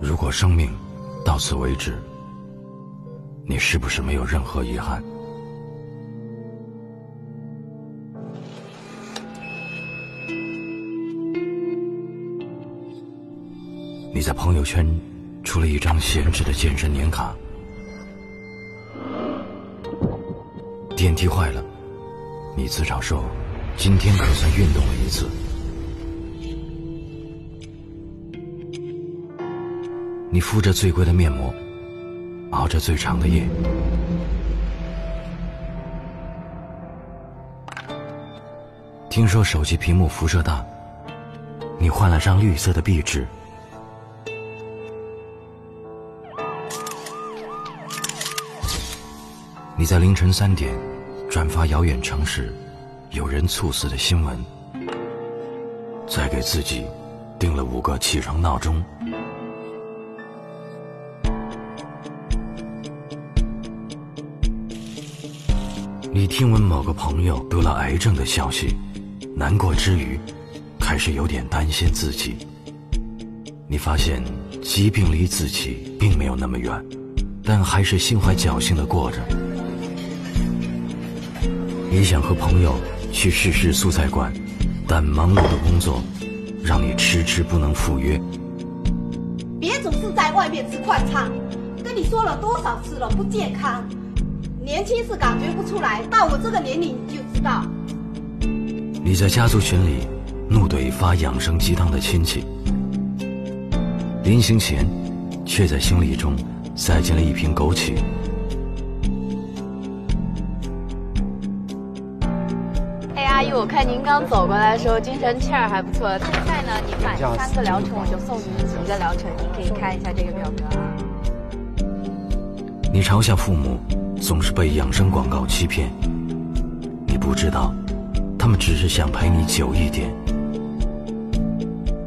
如果生命到此为止，你是不是没有任何遗憾？你在朋友圈出了一张闲置的健身年卡，电梯坏了，你自嘲说今天可算运动了一次。你敷着最贵的面膜，熬着最长的夜，听说手机屏幕辐射大，你换了张绿色的壁纸。你在凌晨三点转发遥远城市有人猝死的新闻，再给自己定了五个起床闹钟。你听闻某个朋友得了癌症的消息，难过之余，开始有点担心自己。你发现疾病离自己并没有那么远，但还是心怀侥幸的过着。你想和朋友去试试素菜馆，但忙碌的工作让你迟迟不能赴约。别总是在外面吃快餐，跟你说了多少次了，不健康。年轻是感觉不出来，到我这个年龄你就知道。你在家族群里怒怼发养生鸡汤的亲戚，临行前却在行李中塞进了一瓶枸杞。阿姨，我看您刚走过来的时候精神气儿还不错。现在呢，您买三个疗程，我就送您一个疗程，您可以看一下这个表格啊。你嘲笑父母总是被养生广告欺骗，你不知道，他们只是想陪你久一点。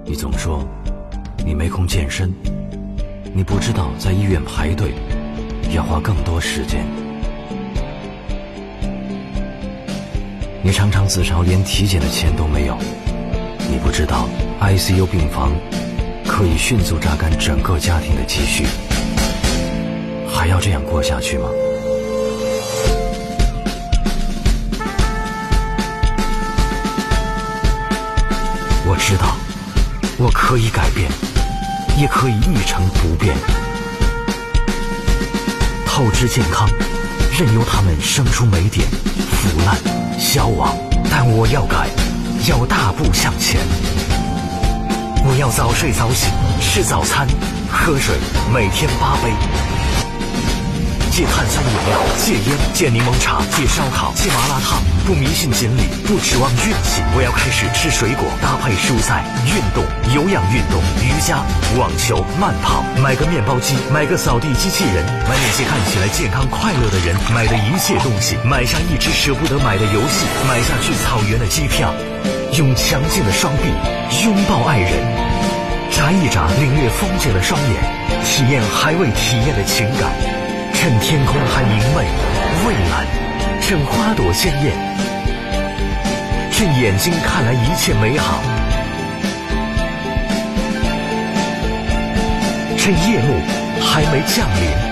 你总说你没空健身，你不知道在医院排队要花更多时间。你常常自嘲连体检的钱都没有，你不知道 ICU 病房可以迅速榨干整个家庭的积蓄，还要这样过下去吗？我知道，我可以改变，也可以一成不变，透支健康，任由它们生出霉点、腐烂。消亡，但我要改，要大步向前。我要早睡早起，吃早餐，喝水，每天八杯。戒碳酸饮料，戒烟，戒柠檬茶，戒烧烤，戒麻辣烫。不迷信锦鲤，不指望运气。我要开始吃水果，搭配蔬菜，运动，有氧运动，瑜伽，网球，慢跑。买个面包机，买个扫地机器人，买那些看起来健康快乐的人买的一切东西，买上一只舍不得买的游戏，买下去草原的机票，用强劲的双臂拥抱爱人，眨一眨领略风景的双眼，体验还未体验的情感。趁天空还明媚、蔚蓝，趁花朵鲜艳，趁眼睛看来一切美好，趁夜幕还没降临，